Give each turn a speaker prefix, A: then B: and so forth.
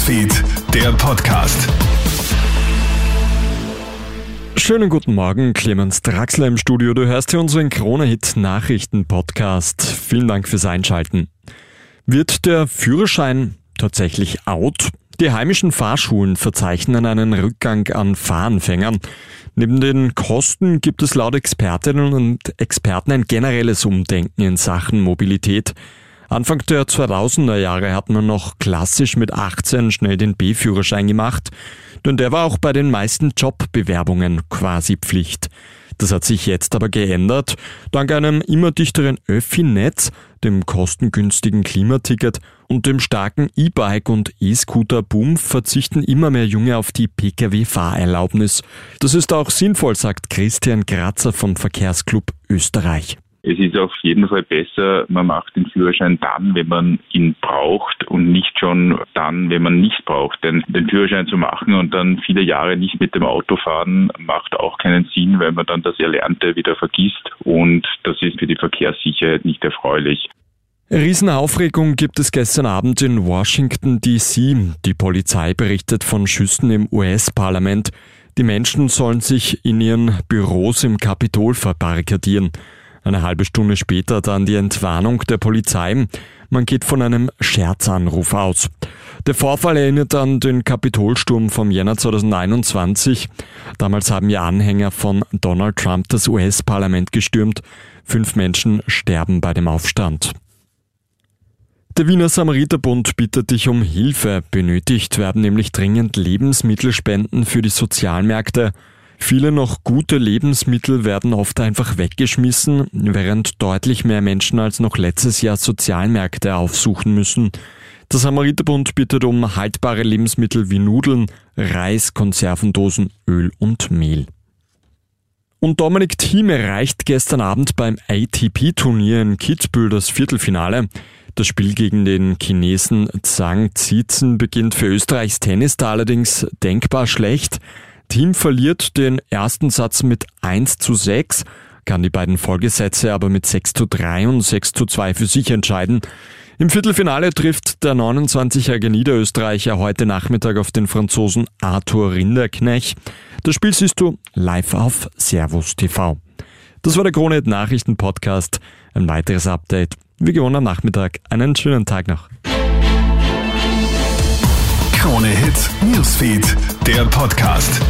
A: Newsfeed, der Podcast.
B: Schönen guten Morgen, Clemens Draxler im Studio. Du hörst hier unseren Krone-Hit Nachrichten-Podcast. Vielen Dank fürs Einschalten. Wird der Führerschein tatsächlich out? Die heimischen Fahrschulen verzeichnen einen Rückgang an Fahranfängern. Neben den Kosten gibt es laut Expertinnen und Experten ein generelles Umdenken in Sachen Mobilität. Anfang der 2000er Jahre hat man noch klassisch mit 18 schnell den B-Führerschein gemacht, denn der war auch bei den meisten Jobbewerbungen quasi Pflicht. Das hat sich jetzt aber geändert. Dank einem immer dichteren Öffi-Netz, dem kostengünstigen Klimaticket und dem starken E-Bike- und E-Scooter-Boom verzichten immer mehr Junge auf die Pkw-Fahrerlaubnis. Das ist auch sinnvoll, sagt Christian Grazer vom Verkehrsclub Österreich.
C: Es ist auf jeden Fall besser, man macht den Führerschein dann, wenn man ihn braucht und nicht schon dann, wenn man nicht braucht. Denn den Führerschein zu machen und dann viele Jahre nicht mit dem Auto fahren, macht auch keinen Sinn, weil man dann das Erlernte wieder vergisst und das ist für die Verkehrssicherheit nicht erfreulich.
B: Riesenaufregung gibt es gestern Abend in Washington DC. Die Polizei berichtet von Schüssen im US-Parlament. Die Menschen sollen sich in ihren Büros im Kapitol verbarrikadieren. Eine halbe Stunde später dann die Entwarnung der Polizei. Man geht von einem Scherzanruf aus. Der Vorfall erinnert an den Kapitolsturm vom Jänner 2021. Damals haben ja Anhänger von Donald Trump das US-Parlament gestürmt. Fünf Menschen sterben bei dem Aufstand. Der Wiener Samariterbund bittet dich um Hilfe. Benötigt werden nämlich dringend Lebensmittelspenden für die Sozialmärkte. Viele noch gute Lebensmittel werden oft einfach weggeschmissen, während deutlich mehr Menschen als noch letztes Jahr Sozialmärkte aufsuchen müssen. Der Samariterbund bittet um haltbare Lebensmittel wie Nudeln, Reis, Konservendosen, Öl und Mehl. Und Dominik Thiem erreicht gestern Abend beim ATP-Turnier in Kitzbühel das Viertelfinale. Das Spiel gegen den Chinesen Zhang Zizen beginnt für Österreichs Tennis da allerdings denkbar schlecht. Team verliert den ersten Satz mit 1 zu 6, kann die beiden Folgesätze aber mit 6 zu 3 und 6 zu 2 für sich entscheiden. Im Viertelfinale trifft der 29-jährige Niederösterreicher heute Nachmittag auf den Franzosen Arthur Rinderknech. Das Spiel siehst du live auf Servus TV. Das war der Krone Nachrichten Podcast. Ein weiteres Update. Wie gewonnen am Nachmittag. Einen schönen Tag noch.
A: Krone Hits, Newsfeed, der Podcast.